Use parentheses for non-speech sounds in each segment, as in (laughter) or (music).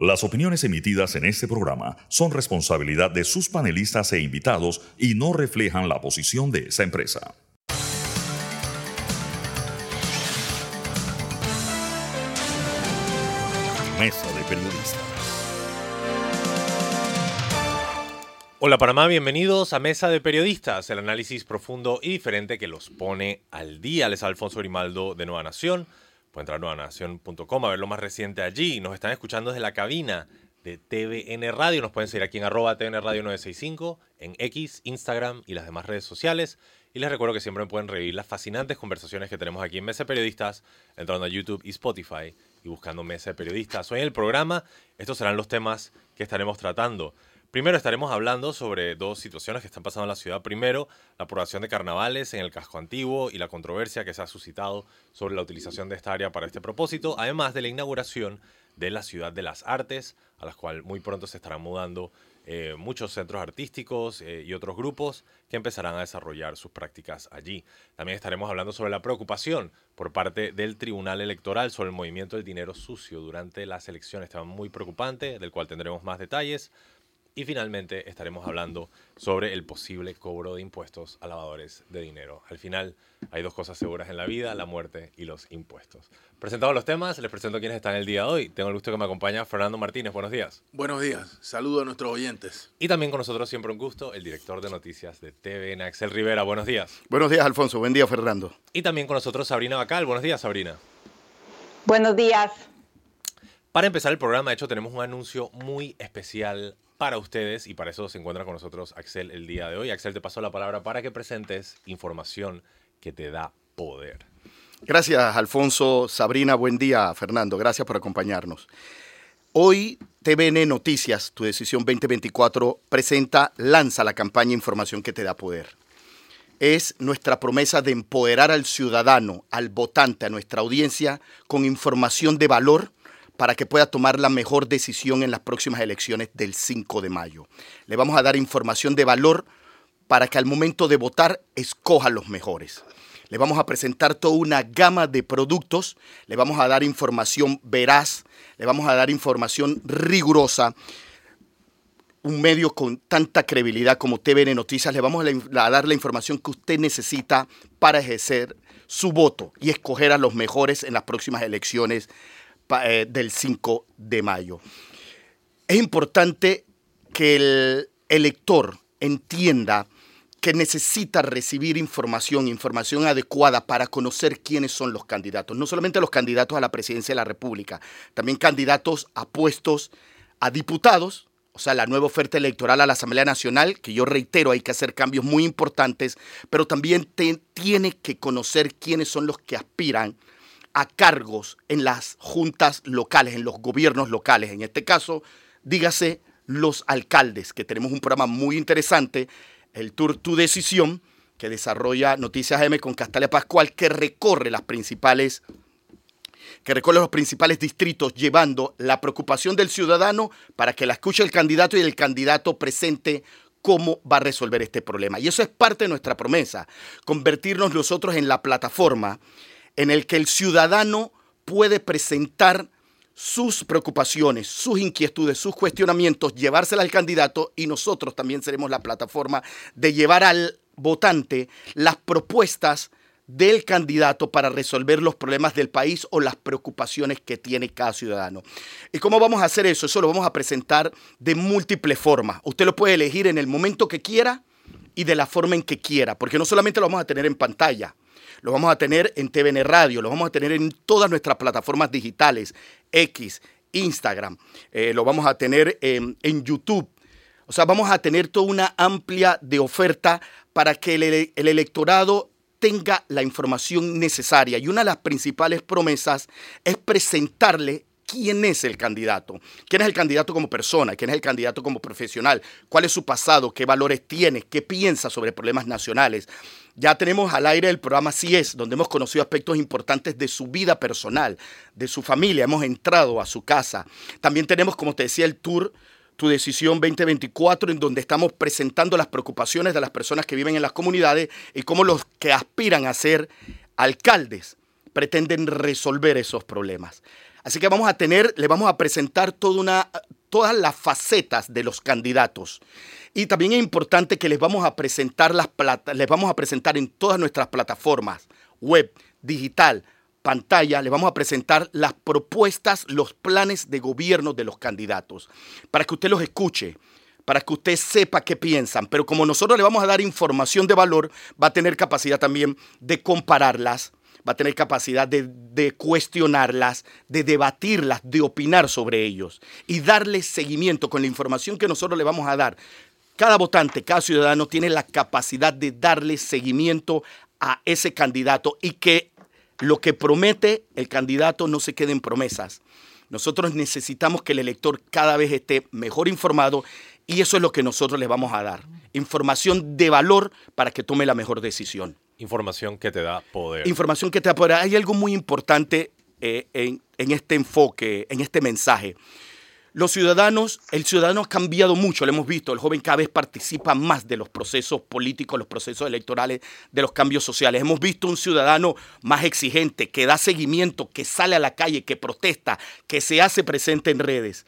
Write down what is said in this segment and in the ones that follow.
Las opiniones emitidas en este programa son responsabilidad de sus panelistas e invitados y no reflejan la posición de esa empresa. Mesa de Periodistas. Hola Panamá, bienvenidos a Mesa de Periodistas, el análisis profundo y diferente que los pone al día. Les Alfonso Grimaldo de Nueva Nación. Pueden entrar a nuevanación.com a ver lo más reciente allí. Nos están escuchando desde la cabina de TVN Radio. Nos pueden seguir aquí en arroba TVN Radio 965, en X, Instagram y las demás redes sociales. Y les recuerdo que siempre pueden revivir las fascinantes conversaciones que tenemos aquí en Mesa de Periodistas, entrando a YouTube y Spotify y buscando Mesa de Periodistas. Hoy en el programa, estos serán los temas que estaremos tratando. Primero estaremos hablando sobre dos situaciones que están pasando en la ciudad. Primero, la aprobación de carnavales en el casco antiguo y la controversia que se ha suscitado sobre la utilización de esta área para este propósito, además de la inauguración de la Ciudad de las Artes, a la cual muy pronto se estarán mudando eh, muchos centros artísticos eh, y otros grupos que empezarán a desarrollar sus prácticas allí. También estaremos hablando sobre la preocupación por parte del Tribunal Electoral sobre el movimiento del dinero sucio durante las elecciones. Tema muy preocupante, del cual tendremos más detalles. Y finalmente estaremos hablando sobre el posible cobro de impuestos a lavadores de dinero. Al final hay dos cosas seguras en la vida, la muerte y los impuestos. Presentados los temas, les presento quienes están el día de hoy. Tengo el gusto que me acompaña Fernando Martínez. Buenos días. Buenos días. Saludo a nuestros oyentes. Y también con nosotros siempre un gusto el director de noticias de TVN, Axel Rivera. Buenos días. Buenos días, Alfonso. Buen día, Fernando. Y también con nosotros Sabrina Bacal. Buenos días, Sabrina. Buenos días. Para empezar el programa, de hecho, tenemos un anuncio muy especial para ustedes y para eso se encuentra con nosotros Axel el día de hoy. Axel, te paso la palabra para que presentes información que te da poder. Gracias, Alfonso. Sabrina, buen día, Fernando. Gracias por acompañarnos. Hoy TVN Noticias, tu decisión 2024, presenta, lanza la campaña Información que te da poder. Es nuestra promesa de empoderar al ciudadano, al votante, a nuestra audiencia con información de valor para que pueda tomar la mejor decisión en las próximas elecciones del 5 de mayo. Le vamos a dar información de valor para que al momento de votar escoja los mejores. Le vamos a presentar toda una gama de productos, le vamos a dar información veraz, le vamos a dar información rigurosa. Un medio con tanta credibilidad como TVN Noticias, le vamos a dar la información que usted necesita para ejercer su voto y escoger a los mejores en las próximas elecciones eh, del 5 de mayo. Es importante que el elector entienda que necesita recibir información, información adecuada para conocer quiénes son los candidatos. No solamente los candidatos a la presidencia de la República, también candidatos a puestos a diputados, o sea, la nueva oferta electoral a la Asamblea Nacional, que yo reitero, hay que hacer cambios muy importantes, pero también tiene que conocer quiénes son los que aspiran a cargos en las juntas locales, en los gobiernos locales. En este caso, dígase los alcaldes, que tenemos un programa muy interesante, el Tour Tu Decisión, que desarrolla Noticias M con Castalia Pascual, que recorre las principales que recorre los principales distritos llevando la preocupación del ciudadano para que la escuche el candidato y el candidato presente cómo va a resolver este problema. Y eso es parte de nuestra promesa, convertirnos nosotros en la plataforma en el que el ciudadano puede presentar sus preocupaciones, sus inquietudes, sus cuestionamientos, llevársela al candidato y nosotros también seremos la plataforma de llevar al votante las propuestas del candidato para resolver los problemas del país o las preocupaciones que tiene cada ciudadano. ¿Y cómo vamos a hacer eso? Eso lo vamos a presentar de múltiples formas. Usted lo puede elegir en el momento que quiera y de la forma en que quiera, porque no solamente lo vamos a tener en pantalla, lo vamos a tener en TVN Radio, lo vamos a tener en todas nuestras plataformas digitales, X, Instagram, eh, lo vamos a tener en, YouTube. O sea, vamos a tener toda una amplia de oferta para que el, el electorado tenga la información necesaria. Y una de las principales promesas es presentarle quién es el candidato, quién es el candidato como persona, quién es el candidato como profesional, cuál es su pasado, qué valores tiene, qué piensa sobre problemas nacionales. Ya tenemos al aire el programa Si es, donde hemos conocido aspectos importantes de su vida personal, de su familia, hemos entrado a su casa. También tenemos, como te decía, el tour tu decisión 2024, en donde estamos presentando las preocupaciones de las personas que viven en las comunidades y cómo los que aspiran a ser alcaldes pretenden resolver esos problemas. Así que vamos a tener, le vamos a presentar toda una, todas las facetas de los candidatos. Y también es importante que les vamos a presentar las les vamos a presentar en todas nuestras plataformas, web, digital, pantalla, les vamos a presentar las propuestas, los planes de gobierno de los candidatos, para que usted los escuche, para que usted sepa qué piensan. Pero como nosotros le vamos a dar información de valor, va a tener capacidad también de compararlas, va a tener capacidad de, cuestionarlas, de debatirlas, de opinar sobre ellos y darle seguimiento con la información que nosotros le vamos a dar. Cada votante, cada ciudadano tiene la capacidad de darle seguimiento a ese candidato y que lo que promete el candidato no se quede en promesas. Nosotros necesitamos que el elector cada vez esté mejor informado y eso es lo que nosotros le vamos a dar. Información de valor para que tome la mejor decisión. Información que te da poder. Información que te da poder. Hay algo muy importante eh, en, en este enfoque, en este mensaje. Los ciudadanos, el ciudadano ha cambiado mucho, lo hemos visto, el joven cada vez participa más de los procesos políticos, los procesos electorales, de los cambios sociales. Hemos visto un ciudadano más exigente, que da seguimiento, que sale a la calle, que protesta, que se hace presente en redes.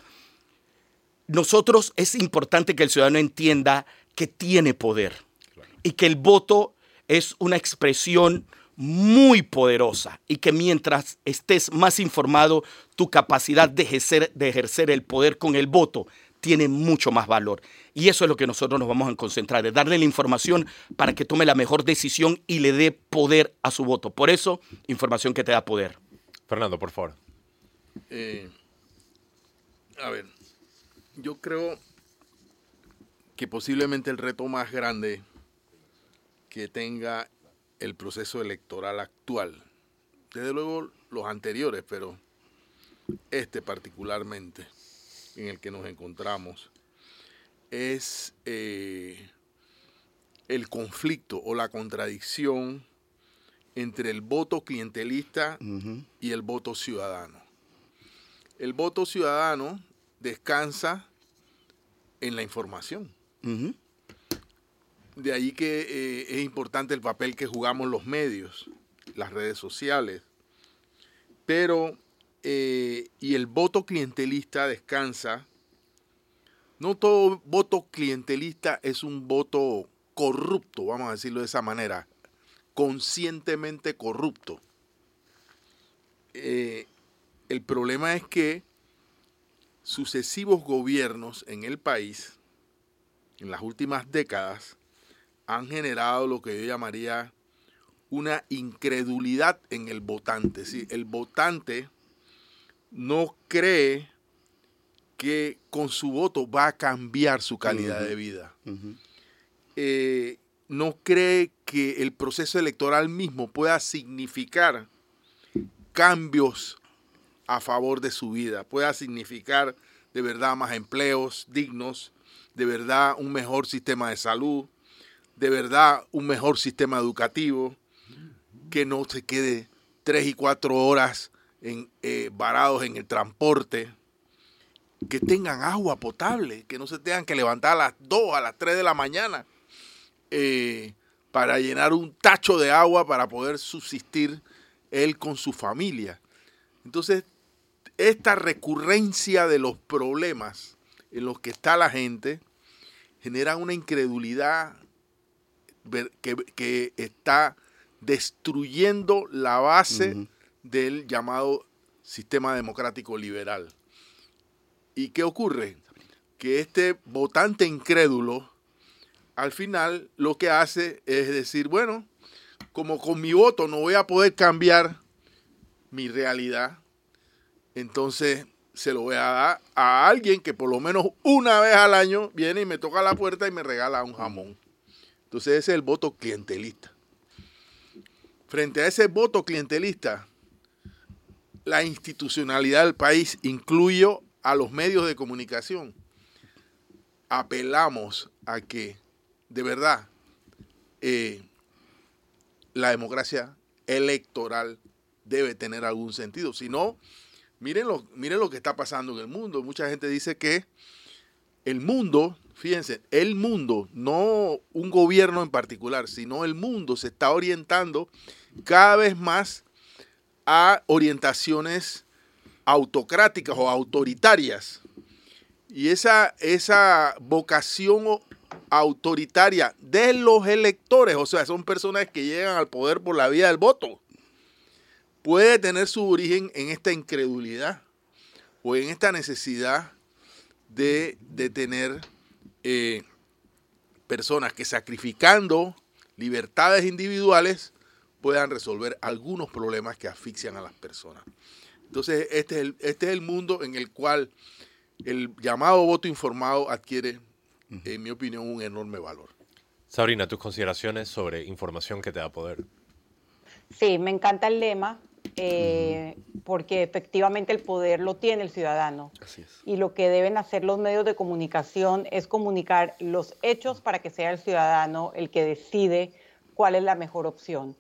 Nosotros es importante que el ciudadano entienda que tiene poder y que el voto es una expresión muy poderosa y que mientras estés más informado, tu capacidad de ejercer, de ejercer el poder con el voto tiene mucho más valor. Y eso es lo que nosotros nos vamos a concentrar, de darle la información para que tome la mejor decisión y le dé poder a su voto. Por eso, información que te da poder. Fernando, por favor. Eh, a ver, yo creo que posiblemente el reto más grande que tenga el proceso electoral actual. Desde luego los anteriores, pero este particularmente en el que nos encontramos es eh, el conflicto o la contradicción entre el voto clientelista y el voto ciudadano. El voto ciudadano descansa en la información. De ahí que eh, es importante el papel que jugamos los medios, las redes sociales. Pero, eh, y el voto clientelista descansa. No todo voto clientelista es un voto corrupto, vamos a decirlo de esa manera, conscientemente corrupto. Eh, el problema es que sucesivos gobiernos en el país, en las últimas décadas, han generado lo que yo llamaría una incredulidad en el votante. ¿sí? El votante no cree que con su voto va a cambiar su calidad de vida. Eh, no cree que el proceso electoral mismo pueda significar cambios a favor de su vida, pueda significar de verdad más empleos dignos, de verdad un mejor sistema de salud, de verdad un mejor sistema educativo, que no se quede tres y cuatro horas eh, varados en el transporte, que tengan agua potable, que no se tengan que levantar a las dos, a las tres de la mañana eh, para llenar un tacho de agua para poder subsistir él con su familia. Entonces, esta recurrencia de los problemas en los que está la gente genera una incredulidad que, está destruyendo la base del llamado sistema democrático liberal. ¿Y qué ocurre? Que este votante incrédulo, al final lo que hace es decir, bueno, como con mi voto no voy a poder cambiar mi realidad, entonces se lo voy a dar a alguien que por lo menos una vez al año viene y me toca la puerta y me regala un jamón. Entonces ese es el voto clientelista. Frente a ese voto clientelista, la institucionalidad del país, incluyo a los medios de comunicación, apelamos a que de verdad eh, la democracia electoral debe tener algún sentido. Si no, miren lo, miren lo que está pasando en el mundo. Mucha gente dice que el mundo fíjense, el mundo, no un gobierno en particular, sino el mundo se está orientando cada vez más a orientaciones autocráticas o autoritarias. Y esa, esa vocación autoritaria de los electores, o sea, son personas que llegan al poder por la vía del voto, puede tener su origen en esta incredulidad o en esta necesidad de, tener eh, personas que sacrificando libertades individuales puedan resolver algunos problemas que asfixian a las personas. Entonces, este es el, este es el mundo en el cual el llamado voto informado adquiere, en mi opinión, un enorme valor. Sabrina, tus consideraciones sobre información que te da poder. Sí, me encanta el lema, eh, porque efectivamente el poder lo tiene el ciudadano. Y lo que deben hacer los medios de comunicación es comunicar los hechos para que sea el ciudadano el que decide cuál es la mejor opción.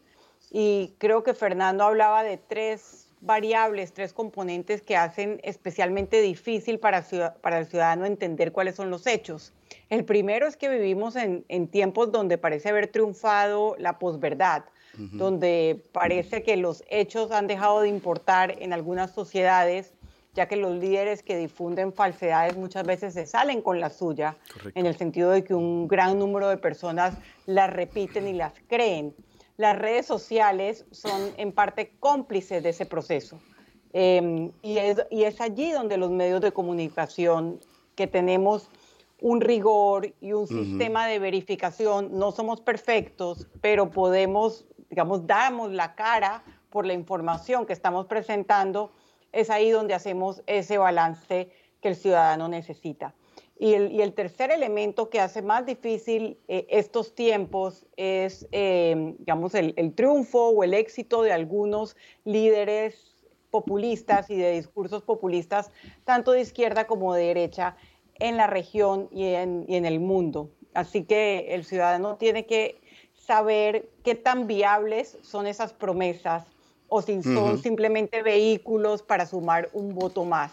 Y creo que Fernando hablaba de tres variables, tres componentes que hacen especialmente difícil para, para el ciudadano entender cuáles son los hechos. El primero es que vivimos en, en tiempos donde parece haber triunfado la posverdad, donde parece que los hechos han dejado de importar en algunas sociedades, ya que los líderes que difunden falsedades muchas veces se salen con la suya, en el sentido de que un gran número de personas las repiten y las creen. Las redes sociales son en parte cómplices de ese proceso. Em, y, es, allí donde los medios de comunicación que tenemos un rigor y un sistema de verificación, no somos perfectos, pero podemos, digamos, damos la cara por la información que estamos presentando, es ahí donde hacemos ese balance que el ciudadano necesita. Y el, tercer elemento que hace más difícil eh, estos tiempos es, eh, digamos, el, triunfo o el éxito de algunos líderes populistas y de discursos populistas, tanto de izquierda como de derecha, en la región y en, el mundo. Así que el ciudadano tiene que saber qué tan viables son esas promesas o si son simplemente vehículos para sumar un voto más.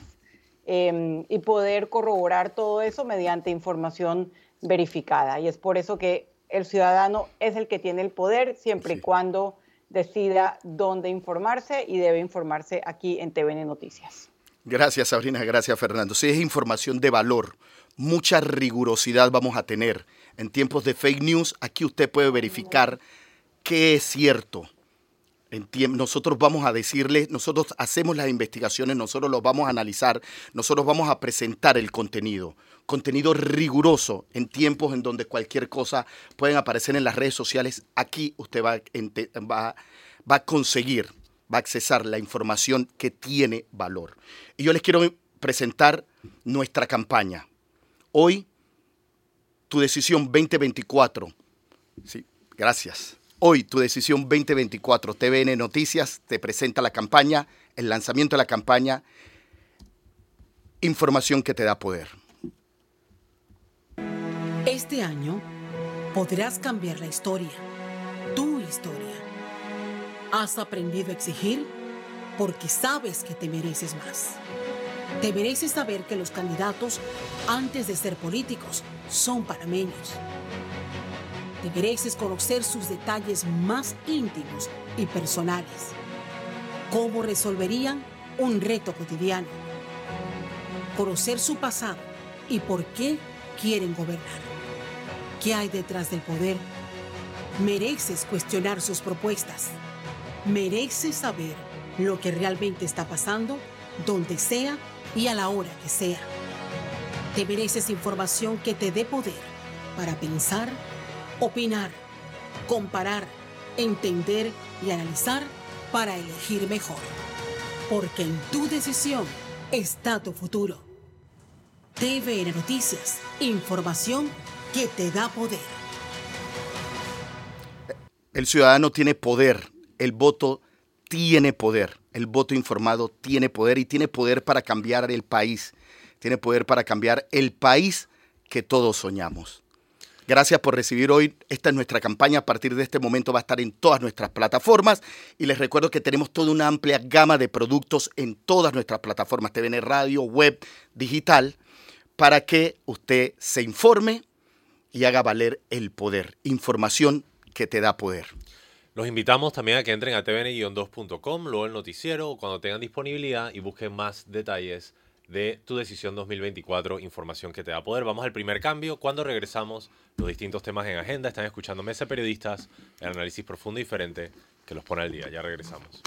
Em, y poder corroborar todo eso mediante información verificada. Y es por eso que el ciudadano es el que tiene el poder siempre y cuando decida dónde informarse y debe informarse aquí en TVN Noticias. Gracias Sabrina, gracias Fernando. Si es información de valor, mucha rigurosidad vamos a tener. En tiempos de fake news, aquí usted puede verificar qué es cierto, nosotros vamos a decirle, nosotros hacemos las investigaciones, nosotros los vamos a analizar, nosotros vamos a presentar el contenido, contenido riguroso en tiempos en donde cualquier cosa puede aparecer en las redes sociales. Aquí usted va, va, va a conseguir, va a accesar la información que tiene valor. Y yo les quiero presentar nuestra campaña. Hoy, tu decisión 2024. Sí, gracias. Hoy, tu decisión 2024, TVN Noticias te presenta la campaña, el lanzamiento de la campaña, información que te da poder. Este año podrás cambiar la historia, tu historia. Has aprendido a exigir porque sabes que te mereces más. Mereces saber que los candidatos, antes de ser políticos, son panameños mereces conocer sus detalles más íntimos y personales. Cómo resolverían un reto cotidiano. Conocer su pasado y por qué quieren gobernar. ¿Qué hay detrás del poder? Mereces cuestionar sus propuestas. Mereces saber lo que realmente está pasando, donde sea y a la hora que sea. Te mereces información que te dé poder para pensar opinar, comparar, entender y analizar para elegir mejor. Porque en tu decisión está tu futuro. TVN Noticias, información que te da poder. El ciudadano tiene poder, el voto tiene poder, el voto informado tiene poder y tiene poder para cambiar el país, tiene poder para cambiar el país que todos soñamos. Gracias por recibir hoy. Esta es nuestra campaña. A partir de este momento va a estar en todas nuestras plataformas. Y les recuerdo que tenemos toda una amplia gama de productos en todas nuestras plataformas, TVN Radio, web, digital, para que usted se informe y haga valer el poder. Información que te da poder. Los invitamos también a que entren a tvn-2.com, luego el noticiero, cuando tengan disponibilidad y busquen más detalles de tu decisión 2024, información que te da poder. Vamos al primer cambio. Cuando regresamos, los distintos temas en agenda. Están escuchando Mesa Periodistas, el análisis profundo y diferente que los pone al día. Ya regresamos.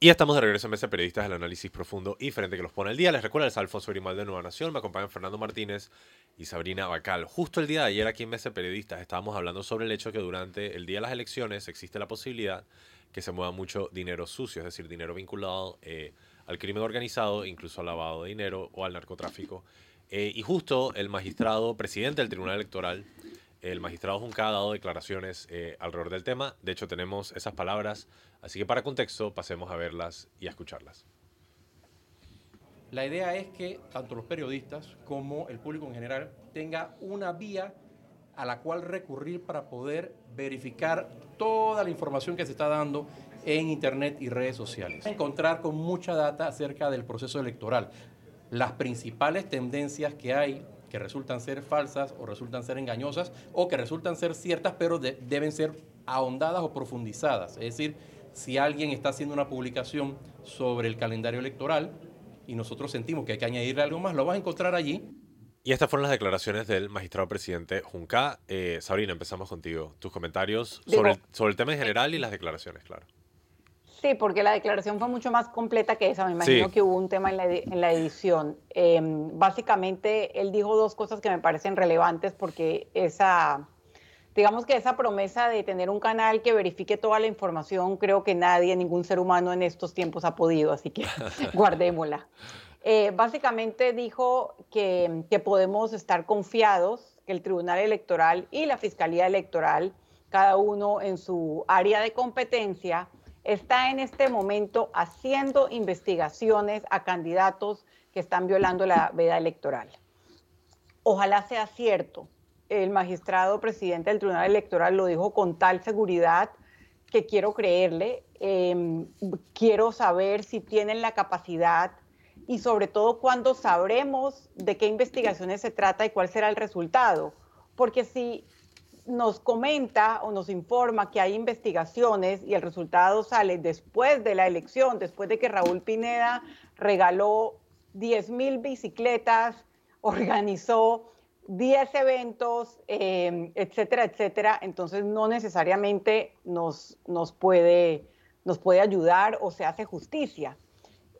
Y estamos de regreso en Mesa Periodistas, el análisis profundo y diferente que los pone al día. Les recuerdo, es Alfonso Grimaldo de Nueva Nación. Me acompañan Fernando Martínez y Sabrina Bacal. Justo el día de ayer aquí en Mesa Periodistas estábamos hablando sobre el hecho que durante el día de las elecciones existe la posibilidad que se mueva mucho dinero sucio, es decir, dinero vinculado eh, al crimen organizado, incluso al lavado de dinero o al narcotráfico. Eh, y justo el magistrado presidente del Tribunal Electoral, el magistrado Junca, ha dado declaraciones eh, alrededor del tema. De hecho, tenemos esas palabras. Así que para contexto, pasemos a verlas y a escucharlas. La idea es que tanto los periodistas como el público en general tenga una vía a la cual recurrir para poder verificar toda la información que se está dando en Internet y redes sociales. Encontrar con mucha data acerca del proceso electoral, las principales tendencias que hay que resultan ser falsas o resultan ser engañosas o que resultan ser ciertas pero deben ser ahondadas o profundizadas. Es decir, si alguien está haciendo una publicación sobre el calendario electoral, y nosotros sentimos que hay que añadirle algo más, lo vas a encontrar allí. Y estas fueron las declaraciones del magistrado presidente Junca. Eh, Sabrina, empezamos contigo. Tus comentarios sobre, sobre el tema en general y las declaraciones, claro. Sí, porque la declaración fue mucho más completa que esa. Me imagino que hubo un tema en la, en la edición. Em, básicamente, él dijo dos cosas que me parecen relevantes porque esa, digamos que esa promesa de tener un canal que verifique toda la información, creo que nadie, ningún ser humano en estos tiempos ha podido, así que (laughs) guardémosla. Eh, básicamente dijo que, que, podemos estar confiados que el Tribunal Electoral y la Fiscalía Electoral, cada uno en su área de competencia, está en este momento haciendo investigaciones a candidatos que están violando la veda electoral. Ojalá sea cierto, el magistrado presidente del Tribunal Electoral lo dijo con tal seguridad que quiero creerle. Em, quiero saber si tienen la capacidad y sobre todo cuándo sabremos de qué investigaciones se trata y cuál será el resultado. Porque si nos comenta o nos informa que hay investigaciones y el resultado sale después de la elección, después de que Raúl Pineda regaló 10 mil bicicletas, (laughs) organizó 10 eventos, em, etcétera, etcétera, entonces no necesariamente nos, nos, puede, nos puede ayudar o se hace justicia.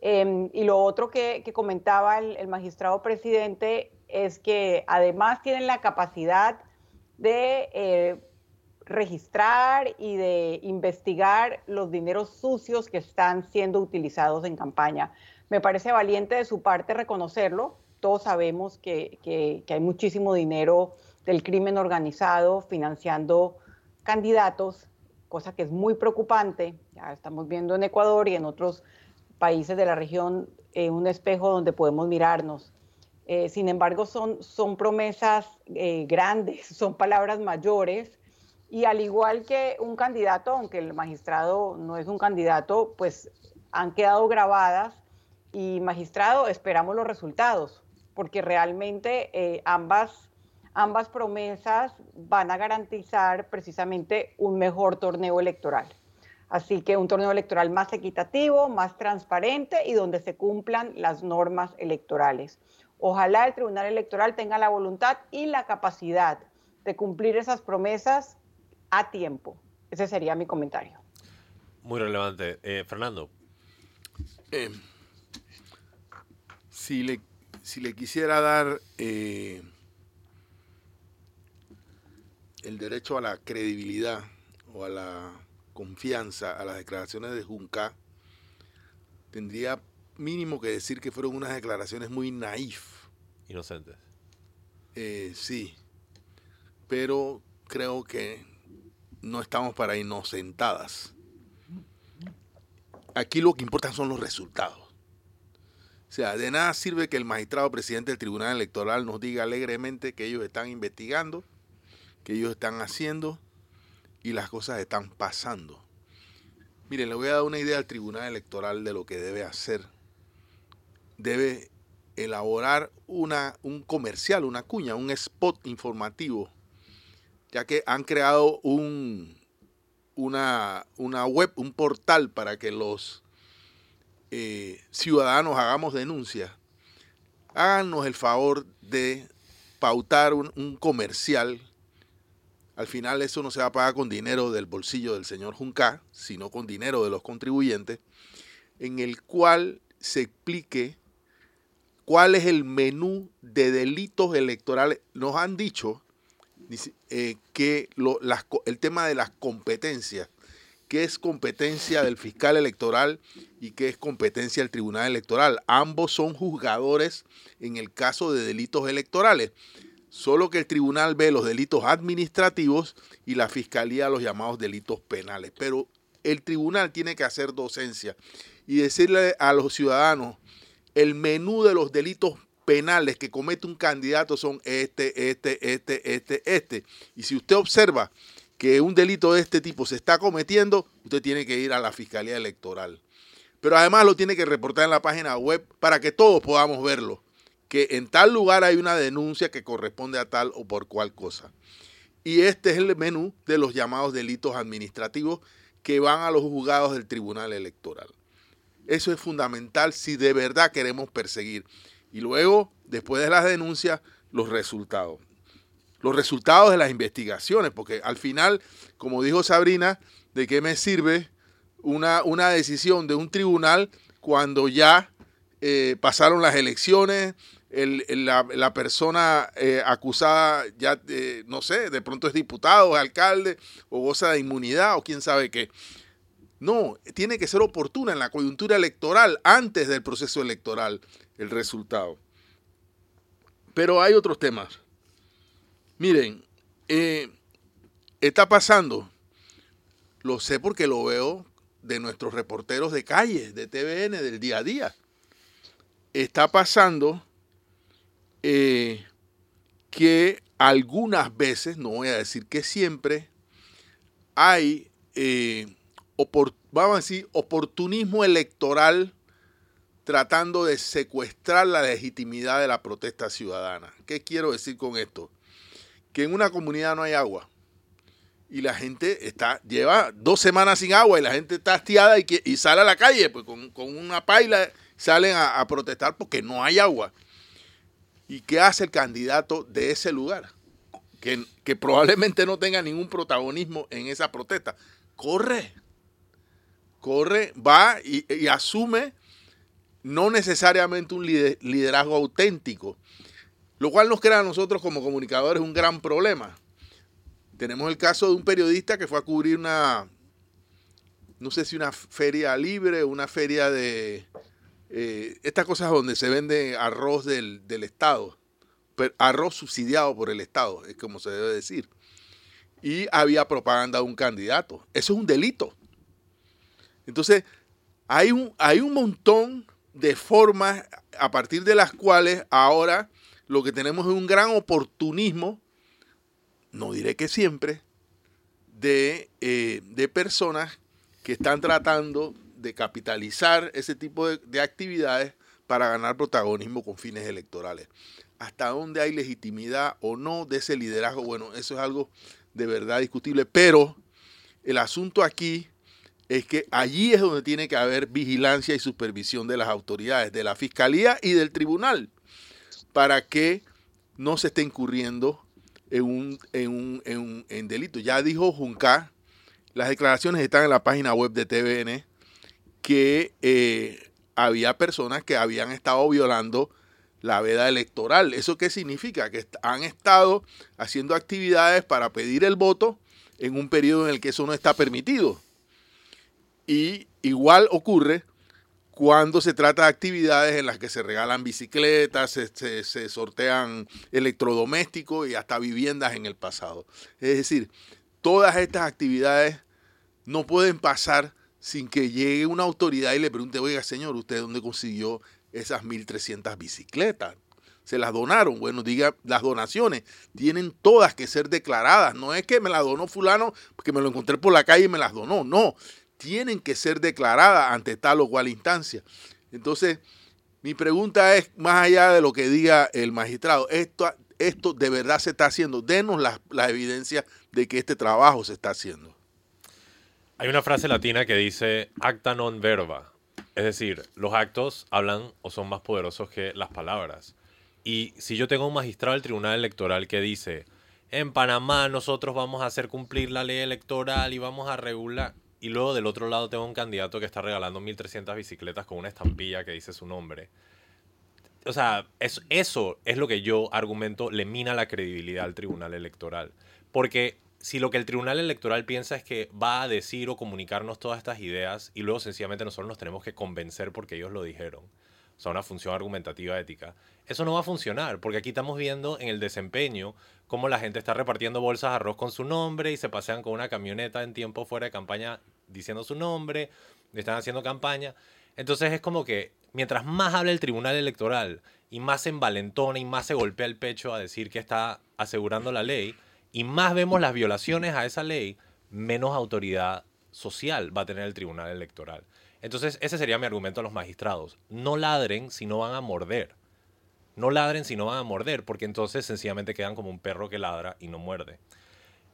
Em, y lo otro que, comentaba el, magistrado presidente es que además tienen la capacidad de eh, registrar y de investigar los dineros sucios que están siendo utilizados en campaña. Me parece valiente de su parte reconocerlo, todos sabemos que, hay muchísimo dinero del crimen organizado financiando candidatos, cosa que es muy preocupante. Ya estamos viendo en Ecuador y en otros países de la región eh, un espejo donde podemos mirarnos. Eh, sin embargo, son, son promesas eh, grandes, (laughs) son palabras mayores y al igual que un candidato, aunque el magistrado no es un candidato, pues han quedado grabadas y magistrado, esperamos los resultados porque realmente eh, ambas, ambas promesas van a garantizar precisamente un mejor torneo electoral. Así que un torneo electoral más equitativo, más transparente y donde se cumplan las normas electorales. Ojalá el Tribunal Electoral tenga la voluntad y la capacidad de cumplir esas promesas a tiempo. Ese sería mi comentario. Muy relevante. Eh, Fernando. Eh, si le si le quisiera dar eh, el derecho a la credibilidad o a la confianza a las declaraciones de Junca, tendría mínimo que decir que fueron unas declaraciones muy naif. Inocentes. Eh, sí, pero creo que no estamos para inocentadas. Aquí lo que importa son los resultados. O sea, de nada sirve que el magistrado presidente del Tribunal Electoral nos diga alegremente que ellos están investigando, que ellos están haciendo y las cosas están pasando. Miren, le voy a dar una idea al Tribunal Electoral de lo que debe hacer. Debe elaborar una, un comercial, una cuña, un spot informativo, ya que han creado un, una, una web, un portal para que los eh, ciudadanos hagamos denuncias, háganos el favor de pautar un, comercial. Al final eso no se va a pagar con dinero del bolsillo del señor Junca, sino con dinero de los contribuyentes, en el cual se explique cuál es el menú de delitos electorales. Nos han dicho eh, que el tema de las competencias qué es competencia del fiscal electoral y qué es competencia del tribunal electoral. Ambos son juzgadores en el caso de delitos electorales, solo que el tribunal ve los delitos administrativos y la fiscalía los llamados delitos penales. Pero el tribunal tiene que hacer docencia y decirle a los ciudadanos el menú de los delitos penales que comete un candidato son este, este, este, este, este. Y si usted observa que un delito de este tipo se está cometiendo, usted tiene que ir a la Fiscalía Electoral. Pero además lo tiene que reportar en la página web para que todos podamos verlo. Que en tal lugar hay una denuncia que corresponde a tal o por cual cosa. Y este es el menú de los llamados delitos administrativos que van a los juzgados del Tribunal Electoral. Eso es fundamental si de verdad queremos perseguir. Y luego, después de las denuncias, los resultados los resultados de las investigaciones, porque al final, como dijo Sabrina, ¿de qué me sirve una, una decisión de un tribunal cuando ya eh, pasaron las elecciones, la, persona eh, acusada ya, eh, no sé, de pronto es diputado, es alcalde, o goza de inmunidad, o quién sabe qué? No, tiene que ser oportuna en la coyuntura electoral, antes del proceso electoral, el resultado. Pero hay otros temas. Miren, eh, está pasando, lo sé porque lo veo de nuestros reporteros de calle, de TVN, del día a día. Está pasando eh, que algunas veces, no voy a decir que siempre, hay, eh, vamos a decir, oportunismo electoral tratando de secuestrar la legitimidad de la protesta ciudadana. ¿Qué quiero decir con esto? que en una comunidad no hay agua y la gente está lleva dos semanas sin agua y la gente está hastiada y, y sale a la calle pues con, una paila salen a, protestar porque no hay agua. ¿Y qué hace el candidato de ese lugar? Que, que probablemente no tenga ningún protagonismo en esa protesta. Corre, corre, va y, asume no necesariamente un liderazgo auténtico, lo cual nos crea a nosotros como comunicadores un gran problema. Tenemos el caso de un periodista que fue a cubrir una, no sé si una feria libre, una feria de eh, estas cosas donde se vende arroz del, Estado, arroz subsidiado por el Estado, es como se debe decir. Y había propaganda de un candidato. Eso es un delito. Entonces, hay un, hay un montón de formas a partir de las cuales ahora lo que tenemos es un gran oportunismo, no diré que siempre, de, eh, de personas que están tratando de capitalizar ese tipo de, actividades para ganar protagonismo con fines electorales. Hasta dónde hay legitimidad o no de ese liderazgo, bueno, eso es algo de verdad discutible, pero el asunto aquí es que allí es donde tiene que haber vigilancia y supervisión de las autoridades, de la fiscalía y del tribunal para que no se esté incurriendo en un, en delito. Ya dijo Junca, las declaraciones están en la página web de TVN, que eh, había personas que habían estado violando la veda electoral. ¿Eso qué significa? Que han estado haciendo actividades para pedir el voto en un periodo en el que eso no está permitido. Y igual ocurre cuando se trata de actividades en las que se regalan bicicletas, se, sortean electrodomésticos y hasta viviendas en el pasado. Es decir, todas estas actividades no pueden pasar sin que llegue una autoridad y le pregunte, oiga señor, ¿usted dónde consiguió esas 1.300 bicicletas? se las donaron. Bueno, diga, las donaciones tienen todas que ser declaradas. No es que me las donó fulano porque me lo encontré por la calle y me las donó. No, tienen que ser declaradas ante tal o cual instancia. Entonces, mi pregunta es, más allá de lo que diga el magistrado, esto, esto de verdad se está haciendo. Denos la, evidencia de que este trabajo se está haciendo. Hay una frase latina que dice acta non verba, es decir, los actos hablan o son más poderosos que las palabras. Y si yo tengo un magistrado del Tribunal Electoral que dice, en Panamá nosotros vamos a hacer cumplir la ley electoral y vamos a regular, y luego del otro lado tengo un candidato que está regalando 1.300 bicicletas con una estampilla que dice su nombre. O sea, eso es lo que yo argumento le mina la credibilidad al Tribunal Electoral. Porque si lo que el Tribunal Electoral piensa es que va a decir o comunicarnos todas estas ideas y luego sencillamente nosotros nos tenemos que convencer porque ellos lo dijeron, o sea, una función argumentativa ética, eso no va a funcionar porque aquí estamos viendo en el desempeño cómo la gente está repartiendo bolsas de arroz con su nombre y se pasean con una camioneta en tiempo fuera de campaña diciendo su nombre, están haciendo campaña. Entonces es como que mientras más habla el Tribunal Electoral y más se envalentona y más se golpea el pecho a decir que está asegurando la ley, y más vemos las violaciones a esa ley, menos autoridad social va a tener el Tribunal Electoral. Entonces, ese sería mi argumento a los magistrados. No ladren si no van a morder. No ladren si no van a morder, porque entonces sencillamente quedan como un perro que ladra y no muerde.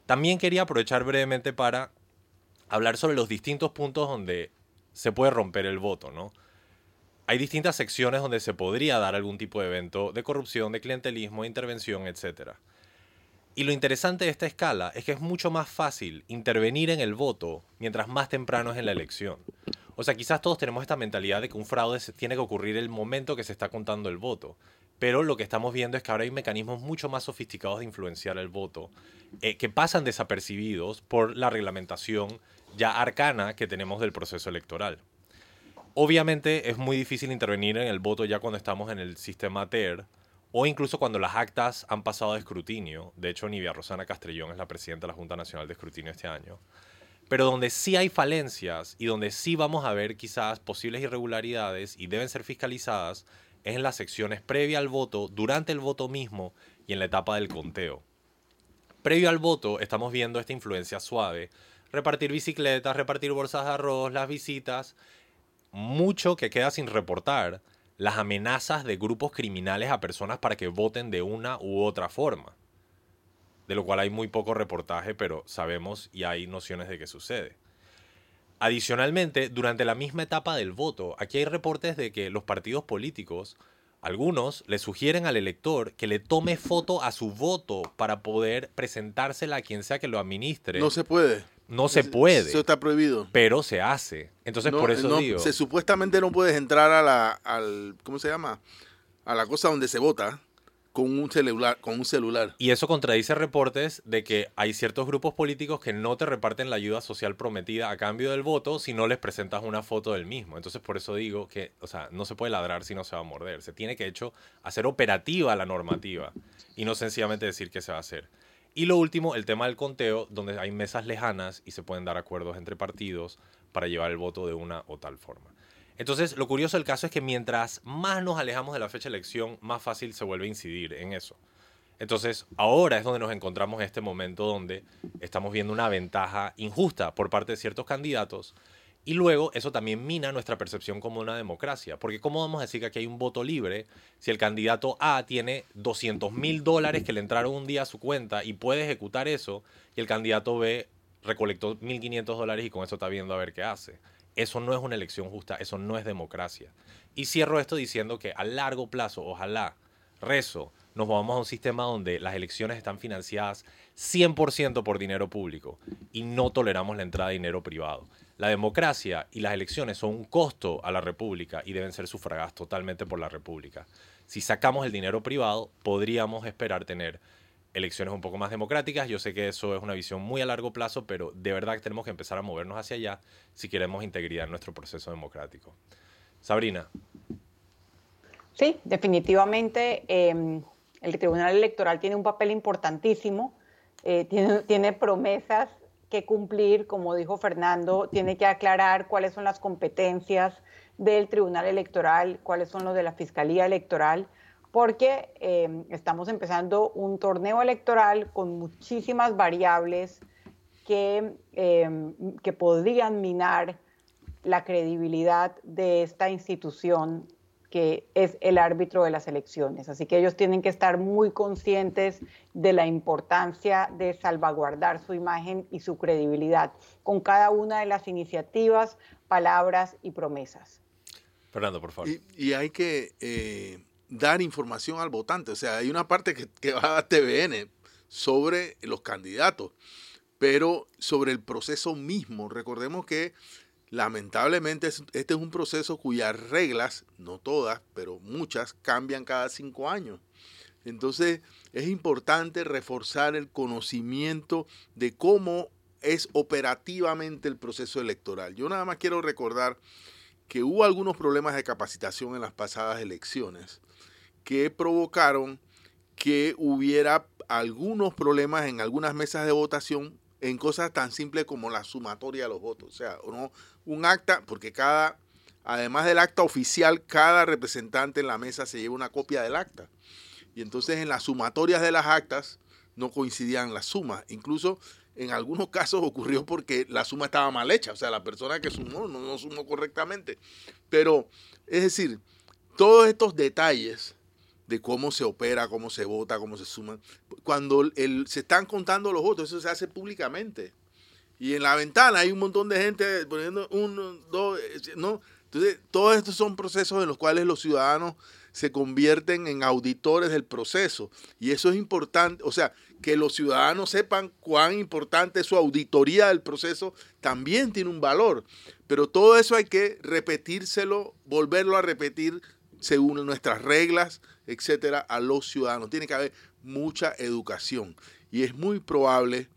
También quería aprovechar brevemente para hablar sobre los distintos puntos donde se puede romper el voto, ¿no? Hay distintas secciones donde se podría dar algún tipo de evento de corrupción, de clientelismo, de intervención, etcétera. Y lo interesante de esta escala es que es mucho más fácil intervenir en el voto mientras más temprano es en la elección. O sea, quizás todos tenemos esta mentalidad de que un fraude tiene que ocurrir el momento que se está contando el voto. Pero lo que estamos viendo es que ahora hay mecanismos mucho más sofisticados de influenciar el voto eh, que pasan desapercibidos por la reglamentación ya arcana que tenemos del proceso electoral. Obviamente es muy difícil intervenir en el voto ya cuando estamos en el sistema TER, o incluso cuando las actas han pasado de escrutinio. De hecho, Nivia Rosana Castrellón es la presidenta de la Junta Nacional de Escrutinio este año. Pero donde sí hay falencias y donde sí vamos a ver quizás posibles irregularidades y deben ser fiscalizadas es en las secciones previa al voto, durante el voto mismo y en la etapa del conteo. Previo al voto estamos viendo esta influencia suave, repartir bicicletas, repartir bolsas de arroz, las visitas, mucho que queda sin reportar, las amenazas de grupos criminales a personas para que voten de una u otra forma. De lo cual hay muy poco reportaje, pero sabemos y hay nociones de que sucede. Adicionalmente, durante la misma etapa del voto, aquí hay reportes de que los partidos políticos, algunos le sugieren al elector que le tome foto a su voto para poder presentársela a quien sea que lo administre. No se puede. No se puede. Eso está prohibido. Pero se hace. Entonces, por eso digo. Se, supuestamente no puedes entrar a la, al, ¿cómo se llama? A la cosa donde se vota con un celular, con un celular. Y eso contradice reportes de que hay ciertos grupos políticos que no te reparten la ayuda social prometida a cambio del voto si no les presentas una foto del mismo. Entonces, por eso digo que, o sea, no se puede ladrar si no se va a morder. Se tiene que, hecho, hacer operativa la normativa y no sencillamente decir que se va a hacer. Y lo último, el tema del conteo, donde hay mesas lejanas y se pueden dar acuerdos entre partidos para llevar el voto de una o tal forma. Entonces, lo curioso del caso es que mientras más nos alejamos de la fecha de elección, más fácil se vuelve a incidir en eso. Entonces, ahora es donde nos encontramos en este momento donde estamos viendo una ventaja injusta por parte de ciertos candidatos y luego eso también mina nuestra percepción como una democracia, porque ¿cómo vamos a decir que aquí hay un voto libre si el candidato A tiene 200 mil dólares que le entraron un día a su cuenta y puede ejecutar eso y el candidato B recolectó 1.500 dólares y con eso está viendo a ver qué hace? Eso no es una elección justa, eso no es democracia. Y cierro esto diciendo que a largo plazo, ojalá, rezo, nos vamos a un sistema donde las elecciones están financiadas 100% por dinero público y no toleramos la entrada de dinero privado. La democracia y las elecciones son un costo a la República y deben ser sufragadas totalmente por la República. Si sacamos el dinero privado, podríamos esperar tener elecciones un poco más democráticas. Yo sé que eso es una visión muy a largo plazo, pero de verdad que tenemos que empezar a movernos hacia allá si queremos integridad en nuestro proceso democrático. Sabrina. Sí, definitivamente em, el Tribunal Electoral tiene un papel importantísimo, eh, tiene, tiene promesas que cumplir, como dijo Fernando, tiene que aclarar cuáles son las competencias del Tribunal Electoral, cuáles son los de la Fiscalía Electoral, porque eh, estamos empezando un torneo electoral con muchísimas variables que, eh, que podrían minar la credibilidad de esta institución que es el árbitro de las elecciones. Así que ellos tienen que estar muy conscientes de la importancia de salvaguardar su imagen y su credibilidad con cada una de las iniciativas, palabras y promesas. Fernando, por favor. Y, hay que eh, dar información al votante. O sea, hay una parte que, va a TVN sobre los candidatos, pero sobre el proceso mismo. Recordemos que lamentablemente este es un proceso cuyas reglas, no todas, pero muchas, cambian cada cinco años. Entonces es importante reforzar el conocimiento de cómo es operativamente el proceso electoral. Yo nada más quiero recordar que hubo algunos problemas de capacitación en las pasadas elecciones que provocaron que hubiera algunos problemas en algunas mesas de votación en cosas tan simples como la sumatoria de los votos. O sea, un acta, porque cada, además del acta oficial, cada representante en la mesa se lleva una copia del acta. Y entonces en las sumatorias de las actas no coincidían las sumas. Incluso en algunos casos ocurrió porque la suma estaba mal hecha, o sea, la persona que sumó no, no sumó correctamente. Pero, es decir, todos estos detalles de cómo se opera, cómo se vota, cómo se suma, cuando el, se están contando los votos, eso se hace públicamente. Y en la ventana hay un montón de gente poniendo uno, dos, ¿no? Entonces, todos estos son procesos en los cuales los ciudadanos se convierten en auditores del proceso. Y eso es importante, o sea, que los ciudadanos sepan cuán importante es su auditoría del proceso también tiene un valor. Pero todo eso hay que repetírselo, volverlo a repetir según nuestras reglas, etcétera, a los ciudadanos. Tiene que haber mucha educación. Y es muy probable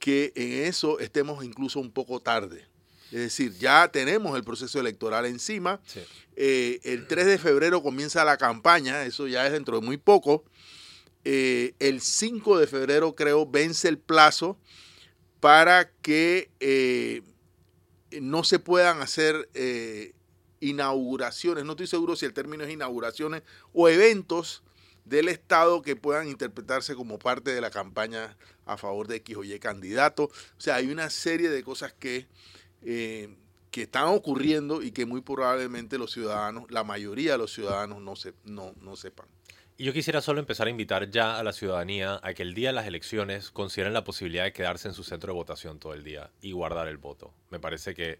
que en eso estemos incluso un poco tarde. Es decir, ya tenemos el proceso electoral encima. Eh, el 3 de febrero comienza la campaña, eso ya es dentro de muy poco. Eh, el 5 de febrero creo vence el plazo para que eh, no se puedan hacer inauguraciones, no estoy seguro si el término es inauguraciones o eventos del Estado que puedan interpretarse como parte de la campaña a favor de X o Y candidato. O sea, hay una serie de cosas que eh, que están ocurriendo y que muy probablemente los ciudadanos, la mayoría de los ciudadanos no, se, no, no sepan. Y yo quisiera solo empezar a invitar ya a la ciudadanía a que el día de las elecciones consideren la posibilidad de quedarse en su centro de votación todo el día y guardar el voto. Me parece que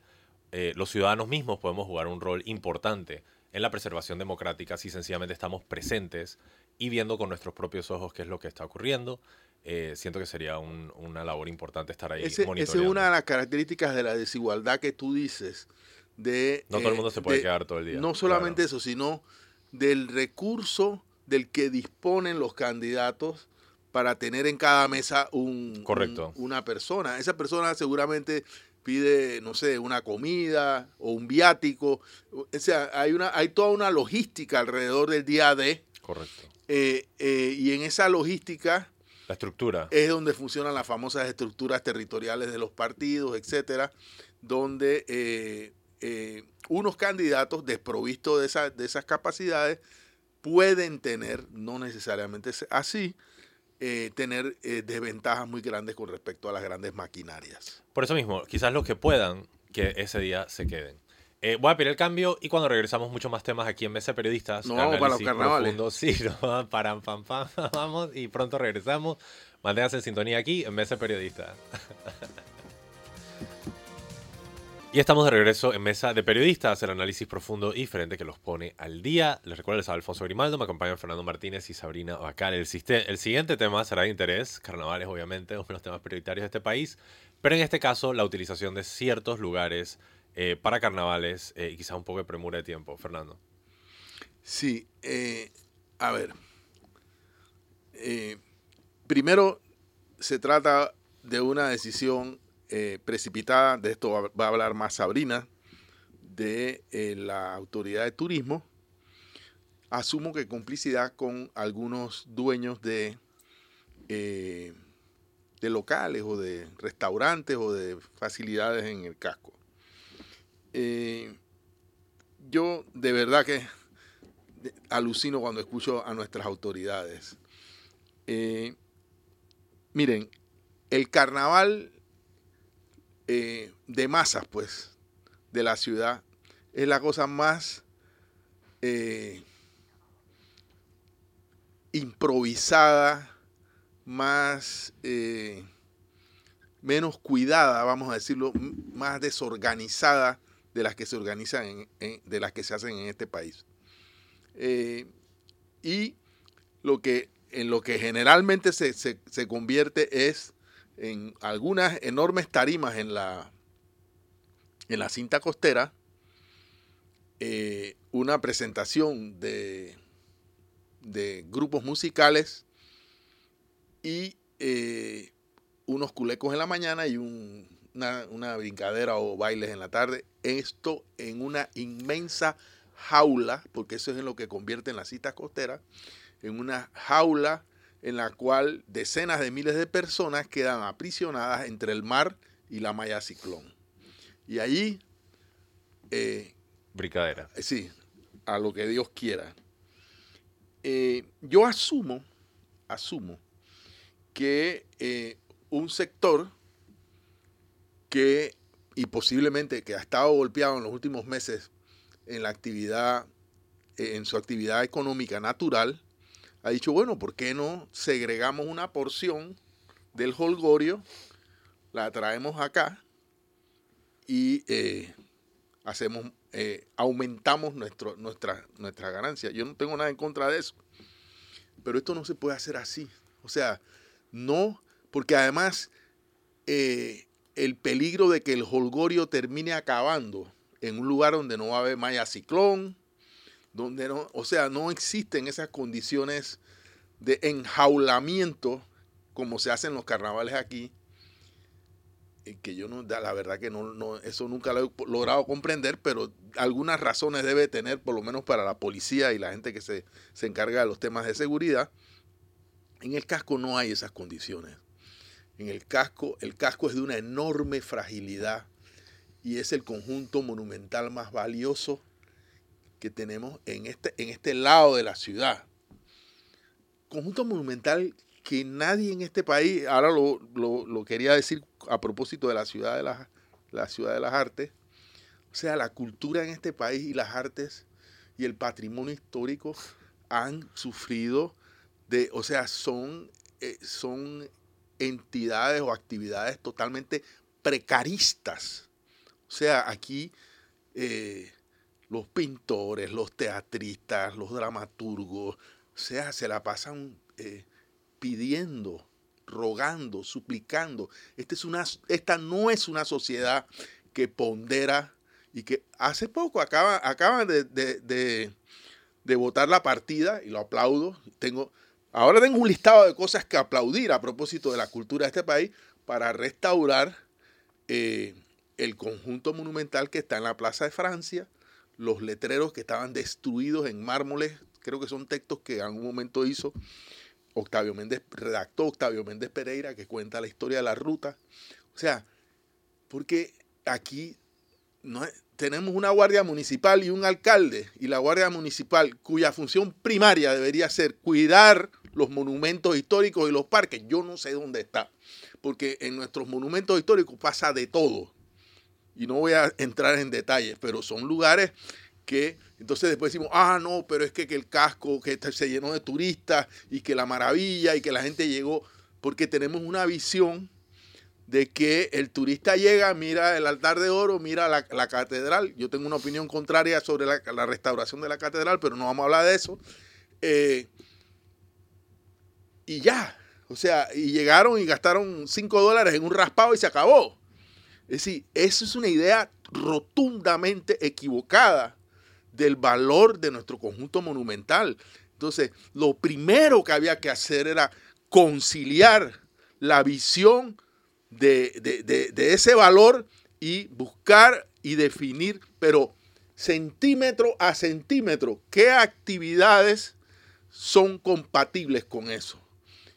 eh, los ciudadanos mismos podemos jugar un rol importante en la preservación democrática si sencillamente estamos presentes y viendo con nuestros propios ojos qué es lo que está ocurriendo eh, siento que sería una labor importante estar ahí. Esa es una de las características de la desigualdad que tú dices. De, no todo el mundo se puede quedar todo el día. No solamente eso, sino del recurso del que disponen los candidatos para tener en cada mesa un, Correcto. una persona. Esa persona seguramente pide, no sé, una comida o un viático. O sea, hay, una, hay toda una logística alrededor del día de. Correcto. Eh, eh, y en esa logística la estructura. Es donde funcionan las famosas estructuras territoriales de los partidos, etcétera, donde eh, eh, unos candidatos desprovistos de, de esas capacidades pueden tener, no necesariamente así, eh, tener desventajas muy grandes con respecto a las grandes maquinarias. Por eso mismo, quizás los que puedan, que ese día se queden. voy a pedir el cambio y cuando regresamos muchos más temas aquí en Mesa Periodistas. No vamos para los carnavales. sí, (laughs) no, para, pam, pam, (laughs) vamos y pronto regresamos. Manténganse en sintonía aquí en Mesa Periodista. (laughs) Y estamos de regreso en Mesa de Periodistas, el análisis profundo y diferente que los pone al día. Les recuerdo, les Alfonso Grimaldo, me acompañan Fernando Martínez y Sabrina Bacal. El, siguiente tema será de interés, carnavales obviamente, uno de los temas prioritarios de este país, pero en este caso la utilización de ciertos lugares eh, para carnavales eh, y quizás un poco de premura de tiempo. Fernando. Sí, eh, a ver. primero, se trata de una decisión precipitada, de esto va, a hablar más Sabrina, de la autoridad de turismo. Asumo que complicidad con algunos dueños de, de locales o de restaurantes o de facilidades en el casco. Eh, yo de verdad que alucino cuando escucho a nuestras autoridades. Eh, miren, el carnaval eh, de masas, pues, de la ciudad, es la cosa más eh, improvisada, más eh, menos cuidada, vamos a decirlo, más desorganizada de las que se organizan, de las que se hacen en este país. Y lo que, en lo que generalmente se, se, convierte es en algunas enormes tarimas en la, en la cinta costera, eh, una presentación de, de, grupos musicales y eh, unos culecos en la mañana y una, brincadera o bailes en la tarde. Esto en una inmensa jaula, porque eso es en lo que convierte en la cita costera, en una jaula en la cual decenas de miles de personas quedan aprisionadas entre el mar y la malla ciclón. Y allí... Eh, Brincadera. Eh, sí, a lo que Dios quiera. Eh, yo asumo, asumo que un sector que, y posiblemente que ha estado golpeado en los últimos meses en la actividad, en su actividad económica natural, ha dicho, bueno, ¿por qué no segregamos una porción del holgorio, la traemos acá y eh, hacemos, eh, aumentamos nuestro, nuestra, ganancia? Yo no tengo nada en contra de eso. Pero esto no se puede hacer así. O sea, no, porque además eh, el peligro de que el holgorio termine acabando en un lugar donde no va a haber maya ciclón, donde no, o sea, no existen esas condiciones de enjaulamiento como se hacen los carnavales aquí, que yo no, la verdad que no, no, eso nunca lo he logrado comprender, pero algunas razones debe tener, por lo menos para la policía y la gente que se, se encarga de los temas de seguridad. En el casco no hay esas condiciones. En el casco, el casco es de una enorme fragilidad y es el conjunto monumental más valioso que tenemos en este, en este lado de la ciudad. Conjunto monumental que nadie en este país, ahora lo, quería decir a propósito de la ciudad de las, la ciudad de las artes, o sea, la cultura en este país y las artes y el patrimonio histórico han sufrido de, o sea, son, eh, son entidades o actividades totalmente precaristas o sea, aquí eh, los pintores, los teatristas, los dramaturgos, o sea, se la pasan eh, pidiendo, rogando, suplicando. Este es una, esta no es una sociedad que pondera y que hace poco acaba, acaban de, de, de, votar la partida y lo aplaudo. Tengo, ahora tengo un listado de cosas que aplaudir a propósito de la cultura de este país para restaurar eh, el conjunto monumental que está en la Plaza de Francia, los letreros que estaban destruidos en mármoles, creo que son textos que en algún momento hizo Octavio Méndez, redactó Octavio Méndez Pereira, que cuenta la historia de la ruta. O sea, porque aquí no tenemos una guardia municipal y un alcalde, y la guardia municipal cuya función primaria debería ser cuidar los monumentos históricos y los parques, yo no sé dónde está, porque en nuestros monumentos históricos pasa de todo y no voy a entrar en detalles, pero son lugares que entonces después decimos, ah, no, pero es que, el casco que se llenó de turistas y que la maravilla y que la gente llegó, porque tenemos una visión de que el turista llega, mira el altar de oro, mira la, catedral. Yo tengo una opinión contraria sobre la, restauración de la catedral, pero no vamos a hablar de eso. Eh, y ya, o sea, y llegaron y gastaron 5 dólares en un raspado y se acabó. Es decir, eso es una idea rotundamente equivocada del valor de nuestro conjunto monumental. Entonces, lo primero que había que hacer era conciliar la visión de, ese valor y buscar y definir, pero centímetro a centímetro, qué actividades son compatibles con eso.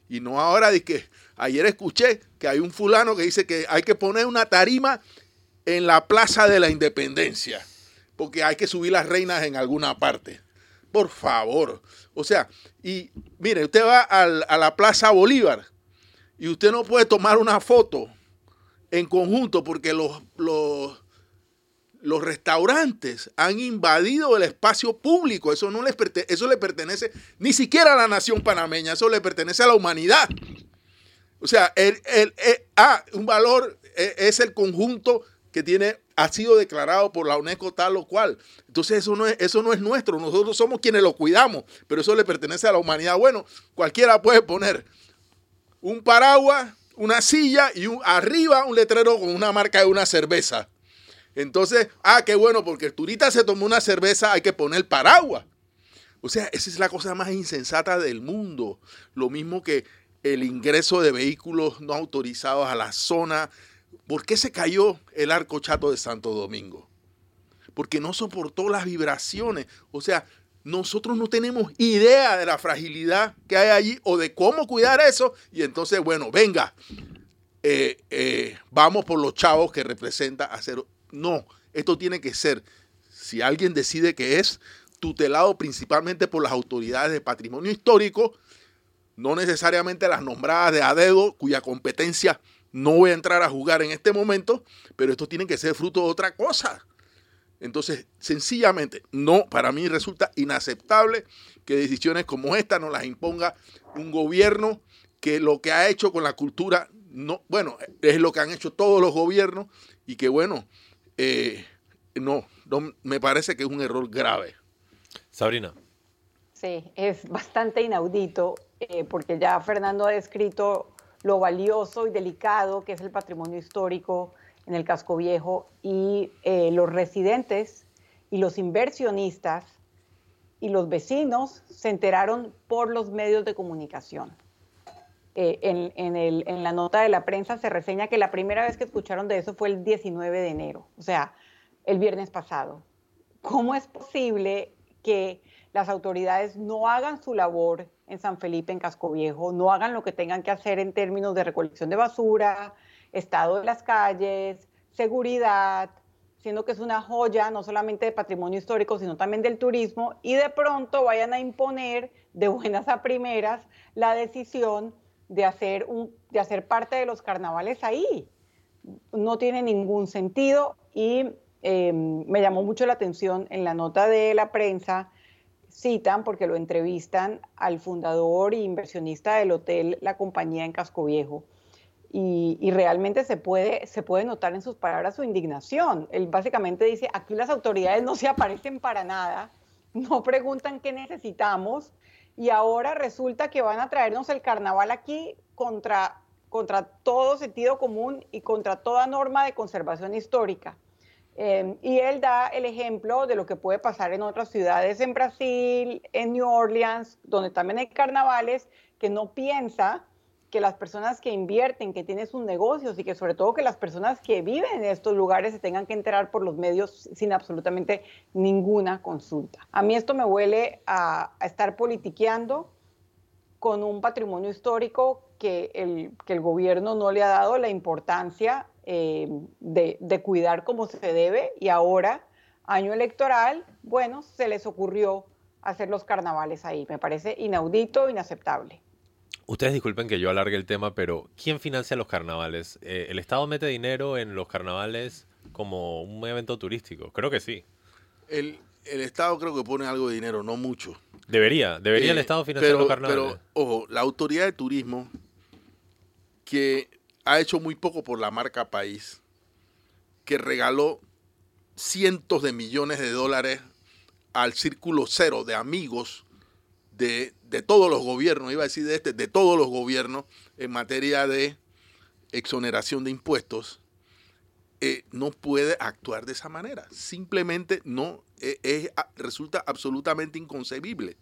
Y no ahora de que Ayer escuché que hay un fulano que dice que hay que poner una tarima en la Plaza de la Independencia, porque hay que subir las reinas en alguna parte. Por favor. O sea, y mire, usted va a la Plaza Bolívar y usted no puede tomar una foto en conjunto porque los, los, los restaurantes han invadido el espacio público. Eso no les eso le pertenece ni siquiera a la nación panameña, eso le pertenece a la humanidad. O sea, el, ah, un valor e, es el conjunto que tiene ha sido declarado por la UNESCO tal o cual. Entonces eso no es, eso no es nuestro, nosotros somos quienes lo cuidamos, pero eso le pertenece a la humanidad. Bueno, cualquiera puede poner un paraguas, una silla y arriba un letrero con una marca de una cerveza. Entonces, ah, qué bueno, porque el se tomó una cerveza, hay que poner paraguas. O sea, esa es la cosa más insensata del mundo. Lo mismo que el ingreso de vehículos no autorizados a la zona. ¿Por qué se cayó el arco chato de Santo Domingo? Porque no soportó las vibraciones. O sea, nosotros no tenemos idea de la fragilidad que hay allí o de cómo cuidar eso. Y entonces, bueno, venga, eh, eh, vamos por los chavos que representa hacer no, esto tiene que ser, si alguien decide que es tutelado principalmente por las autoridades de patrimonio histórico, no necesariamente las nombradas de a dedo, cuya competencia no voy a entrar a jugar en este momento, pero esto tiene que ser fruto de otra cosa. Entonces, sencillamente, no, para mí resulta inaceptable que decisiones como esta nos las imponga un gobierno que lo que ha hecho con la cultura, no, bueno, es lo que han hecho todos los gobiernos y que, bueno, eh, no, me parece que es un error grave. Sabrina. Sí, es bastante inaudito eh, porque ya Fernando ha descrito lo valioso y delicado que es el patrimonio histórico en el casco viejo y eh, los residentes y los inversionistas y los vecinos se enteraron por los medios de comunicación. Eh, en, la nota de la prensa se reseña que la primera vez que escucharon de eso fue el 19 de enero, o sea, el viernes pasado. ¿Cómo es posible que las autoridades no hagan su labor en San Felipe, en Casco Viejo, no hagan lo que tengan que hacer en términos de recolección de basura, estado de las calles, seguridad, siendo que es una joya no solamente de patrimonio histórico, sino también del turismo, y de pronto vayan a imponer de buenas a primeras la decisión de hacer, un, de hacer parte de los carnavales ahí. No tiene ningún sentido y em, me llamó mucho la atención en la nota de la prensa, citan, porque lo entrevistan al fundador e inversionista del hotel La Compañía en Casco Viejo. Y, realmente se puede, se puede notar en sus palabras su indignación. Él básicamente dice, aquí las autoridades no se aparecen para nada, no preguntan qué necesitamos, y ahora resulta que van a traernos el carnaval aquí contra, contra todo sentido común y contra toda norma de conservación histórica. Em, y él da el ejemplo de lo que puede pasar en otras ciudades en Brasil, en New Orleans, donde también hay carnavales, que no piensa que las personas que invierten, que tienen sus negocios y que sobre todo que las personas que viven en estos lugares se tengan que enterar por los medios sin absolutamente ninguna consulta. A mí esto me huele a, estar politiqueando con un patrimonio histórico que el, que el gobierno no le ha dado la importancia eh, de, de cuidar como se debe y ahora, año electoral, bueno, se les ocurrió hacer los carnavales ahí. Me parece inaudito, inaceptable. Ustedes disculpen que yo alargue el tema, pero ¿quién financia los carnavales? Eh, ¿El Estado mete dinero en los carnavales como un evento turístico? Creo que sí. El, Estado creo que pone algo de dinero, no mucho. Debería, debería el eh, Estado financiar los carnavales. Pero, ojo, la autoridad de turismo, que ha hecho muy poco por la marca país, que regaló cientos de millones de dólares al círculo cero de amigos de, todos los gobiernos, iba a decir de este, de todos los gobiernos en materia de exoneración de impuestos, eh, no puede actuar de esa manera. Simplemente no eh, resulta absolutamente inconcebible.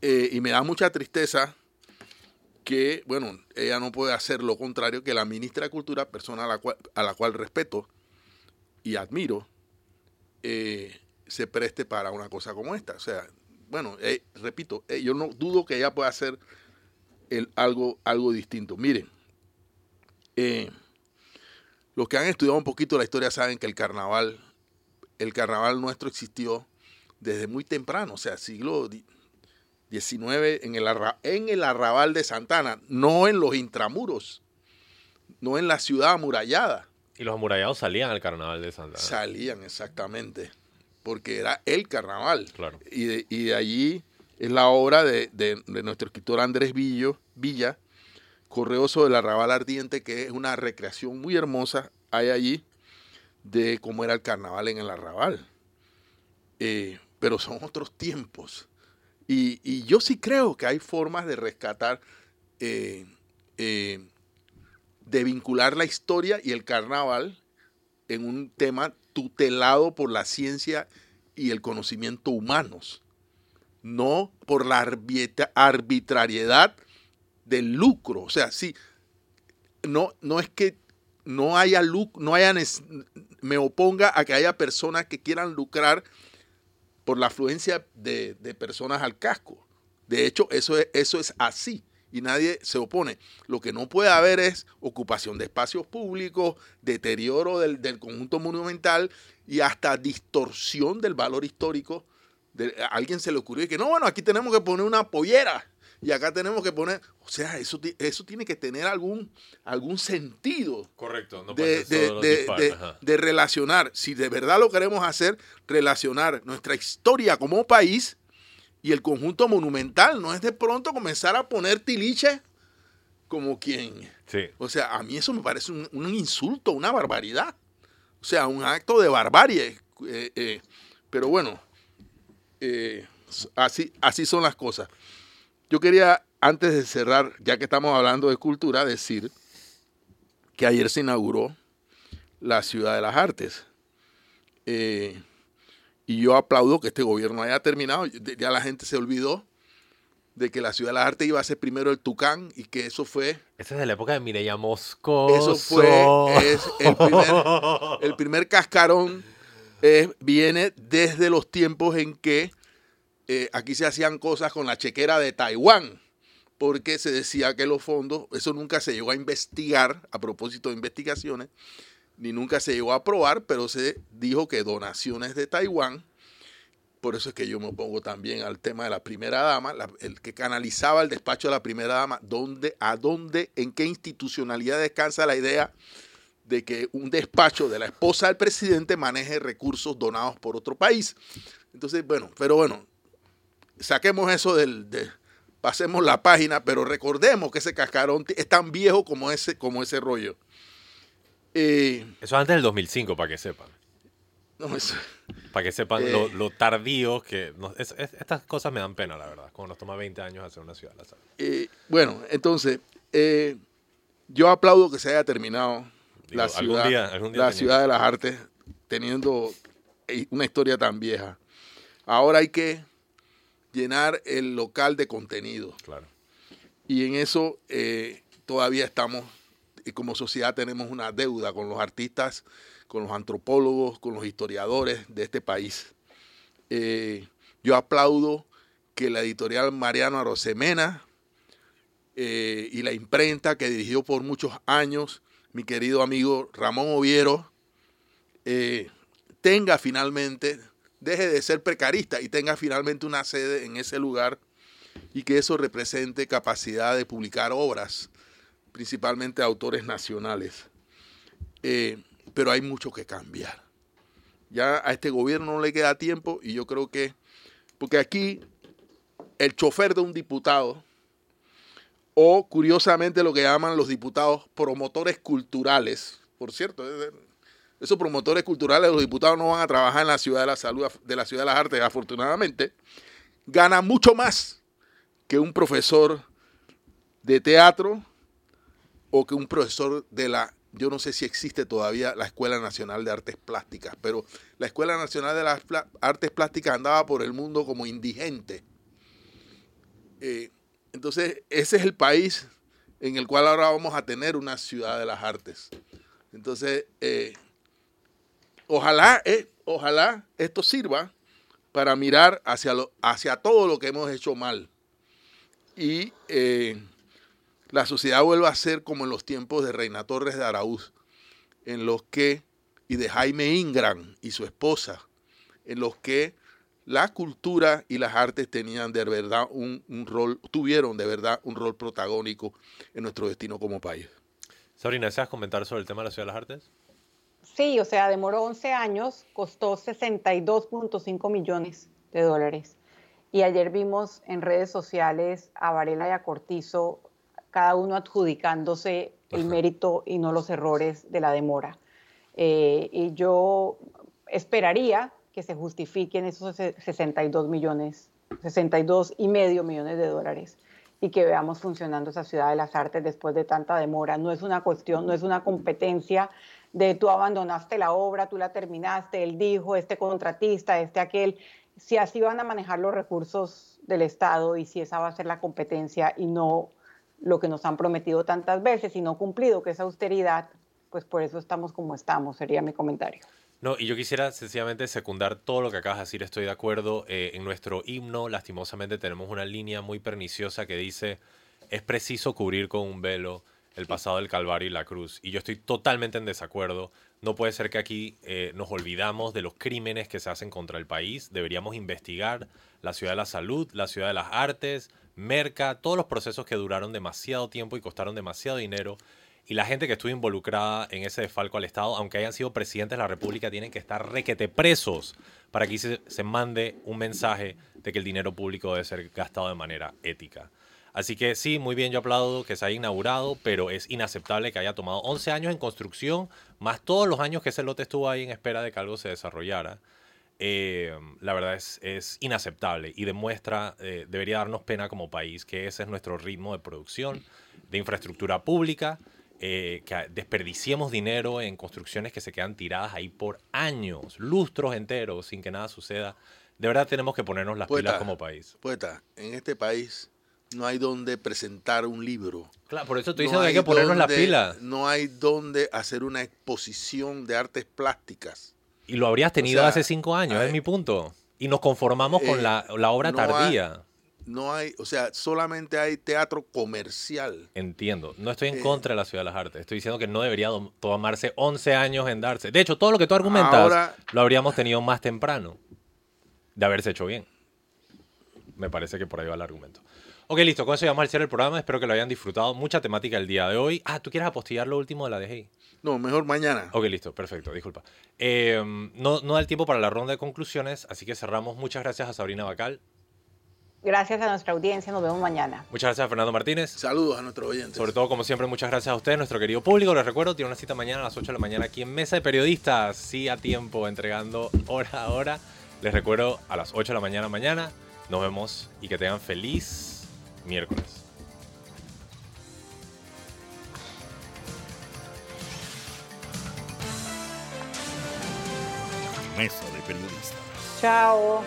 Eh, y me da mucha tristeza que, bueno, ella no puede hacer lo contrario que la ministra de Cultura, persona a la cual, a la cual respeto y admiro, se preste para una cosa como esta. O sea, bueno, eh, repito, eh, yo no dudo que ella pueda hacer algo, algo distinto. Miren, eh, los que han estudiado un poquito la historia saben que el carnaval, el carnaval nuestro existió desde muy temprano, o sea, siglo XIX en el, en el arrabal de Santana, no en los intramuros, no en la ciudad amurallada. Y los amurallados salían al carnaval de Santa Ana. Salían, exactamente. Porque era el carnaval. Claro. Y de, y de allí es la obra de, de- de nuestro escritor Andrés Villo, Villa, Correoso del Arrabal Ardiente, que es una recreación muy hermosa, hay allí, de cómo era el carnaval en el Arrabal. Eh, pero son otros tiempos. Y, yo sí creo que hay formas de rescatar, eh, eh, de vincular la historia y el carnaval en un tema tutelado por la ciencia y el conocimiento humanos, no por la arbitra- arbitrariedad del lucro. O sea, sí, no, no es que no haya lucro, no haya me oponga a que haya personas que quieran lucrar por la afluencia de, personas al casco. De hecho, eso es, así y nadie se opone. Lo que no puede haber es ocupación de espacios públicos, deterioro del, conjunto monumental y hasta distorsión del valor histórico. A alguien se le ocurrió que no, bueno, aquí tenemos que poner una pollera y acá tenemos que poner, o sea, eso, eso tiene que tener algún, algún sentido Correcto, no de, de- de- relacionar, si de verdad lo queremos hacer, relacionar nuestra historia como país y el conjunto monumental, no es de pronto comenzar a poner tiliche como quien, Sí. o sea, a mí eso me parece un, un insulto, una barbaridad, o sea, un acto de barbarie, eh, eh, pero bueno, eh, así, así son las cosas. Yo quería, antes de cerrar, ya que estamos hablando de cultura, decir que ayer se inauguró la Ciudad de las Artes. Eh, y yo aplaudo que este gobierno haya terminado. Ya la gente se olvidó de que la Ciudad de las Artes iba a ser primero el Tucán y que eso fue, Esa es de la época de Mireya Moscoso. eso fue es el, primer, el primer cascarón eh, viene desde los tiempos en que eh, aquí se hacían cosas con la chequera de Taiwán, porque se decía que los fondos, eso nunca se llegó a investigar, a propósito de investigaciones, ni nunca se llegó a aprobar, pero se dijo que donaciones de Taiwán, por eso es que yo me opongo también al tema de la primera dama, el que canalizaba el despacho de la primera dama, ¿dónde, a dónde, en qué institucionalidad descansa la idea de que un despacho de la esposa del presidente maneje recursos donados por otro país. Entonces, bueno, pero bueno, saquemos eso del, de, pasemos la página, pero recordemos que ese cascarón es tan viejo como ese, como ese rollo. Eh, Eso antes del 2005, para que sepan. no, eso- Para que sepan Eh. lo, lo tardío que... nos- es- es- estas cosas me dan pena, la verdad. Como nos toma 20 años hacer una ciudad. la eh, bueno, entonces, eh, yo aplaudo que se haya terminado Digo, la algún ciudad, día- algún día la ciudad de las artes teniendo eh, una historia tan vieja. Ahora hay que llenar el local de contenido. Claro. Y en eso eh, todavía estamos, y como sociedad tenemos una deuda con los artistas, con los antropólogos, con los historiadores de este país. Eh, yo aplaudo que la editorial Mariano Arosemena eh, y la imprenta que dirigió por muchos años mi querido amigo Ramón Oviero eh, tenga finalmente, deje de ser precarista y tenga finalmente una sede en ese lugar y que eso represente capacidad de publicar obras, principalmente autores nacionales. Eh, pero hay mucho que cambiar. Ya a este gobierno no le queda tiempo y yo creo que, porque aquí el chofer de un diputado, o curiosamente lo que llaman los diputados promotores culturales, por cierto, esos promotores culturales, los diputados no van a trabajar en la ciudad de la salud, de la ciudad de las artes, afortunadamente, ganan mucho más que un profesor de teatro o que un profesor de la, yo no sé si existe todavía la Escuela Nacional de Artes Plásticas, pero la Escuela Nacional de las Artes Plásticas andaba por el mundo como indigente. Eh, entonces, ese es el país en el cual ahora vamos a tener una ciudad de las artes. Entonces, eh, ojalá, eh, ojalá esto sirva para mirar hacia, hacia todo lo que hemos hecho mal. Y eh, la sociedad vuelva a ser como en los tiempos de Reina Torres de Araúz, en los que, y de Jaime Ingram y su esposa, en los que la cultura y las artes tenían de verdad un, un rol, tuvieron de verdad un rol protagónico en nuestro destino como país. Sabrina, ¿deseas comentar sobre el tema de la Ciudad de las Artes? Sí, o sea, demoró 11 años, costó 62.5 millones de dólares. Y ayer vimos en redes sociales a Varela y a Cortizo, cada uno adjudicándose el mérito y no los errores de la demora. Eh, y yo esperaría que se justifiquen esos 62 millones, 62 y medio millones de dólares y que veamos funcionando esa ciudad de las artes después de tanta demora. No es una cuestión, no es una competencia de tú abandonaste la obra, tú la terminaste, él dijo, este contratista, este aquel, si así van a manejar los recursos del Estado y si esa va a ser la competencia y no lo que nos han prometido tantas veces y no cumplido, que es austeridad, pues por eso estamos como estamos, sería mi comentario. No, y yo quisiera sencillamente secundar todo lo que acabas de decir, estoy de acuerdo. Eh, en nuestro himno, lastimosamente, tenemos una línea muy perniciosa que dice, es preciso cubrir con un velo el pasado del Calvario y la cruz. Y yo estoy totalmente en desacuerdo. No puede ser que aquí eh, nos olvidamos de los crímenes que se hacen contra el país. Deberíamos investigar la ciudad de la salud, la ciudad de las artes, Merca, todos los procesos que duraron demasiado tiempo y costaron demasiado dinero y la gente que estuvo involucrada en ese desfalco al Estado, aunque hayan sido presidentes de la República, tienen que estar requete presos para que se, se mande un mensaje de que el dinero público debe ser gastado de manera ética. Así que sí, muy bien, yo aplaudo que se haya inaugurado, pero es inaceptable que haya tomado 11 años en construcción, más todos los años que ese lote estuvo ahí en espera de que algo se desarrollara. Eh, la verdad es, es, inaceptable y demuestra, eh, debería darnos pena como país que ese es nuestro ritmo de producción, de infraestructura pública eh, que desperdiciemos dinero en construcciones que se quedan tiradas ahí por años, lustros enteros, sin que nada suceda. De verdad tenemos que ponernos las pilas como país. Poeta, en este país no hay donde presentar un libro. Claro, por eso estoy diciendo que hay que ponernos las pilas. No hay donde hacer una exposición de artes plásticas. Y lo habrías tenido hace cinco años, es mi punto. Y nos conformamos con eh, la, la obra tardía no hay, o sea, solamente hay teatro comercial. Entiendo. No estoy en eh, contra de la Ciudad de las Artes. Estoy diciendo que no debería tomarse 11 años en darse. De hecho, todo lo que tú argumentas lo habríamos tenido más temprano de haberse hecho bien. Me parece que por ahí va el argumento. Ok, listo. Con eso ya vamos al cierre del programa. Espero que lo hayan disfrutado. Mucha temática el día de hoy. Ah, ¿tú quieres apostillar lo último de la DGI? No, mejor mañana. Ok, listo. Perfecto. Disculpa. Eh, no, no da el tiempo para la ronda de conclusiones, así que cerramos. Muchas gracias a Sabrina Bacal. Gracias a nuestra audiencia, nos vemos mañana. Muchas gracias a Fernando Martínez. Saludos a nuestros oyentes. Sobre todo, como siempre, muchas gracias a ustedes, nuestro querido público. Les recuerdo, tiene una cita mañana a las 8 de la mañana aquí en Mesa de Periodistas, sí a tiempo, entregando hora a hora. Les recuerdo a las 8 de la mañana mañana. Nos vemos y que tengan feliz miércoles. Mesa de Periodistas. Chao.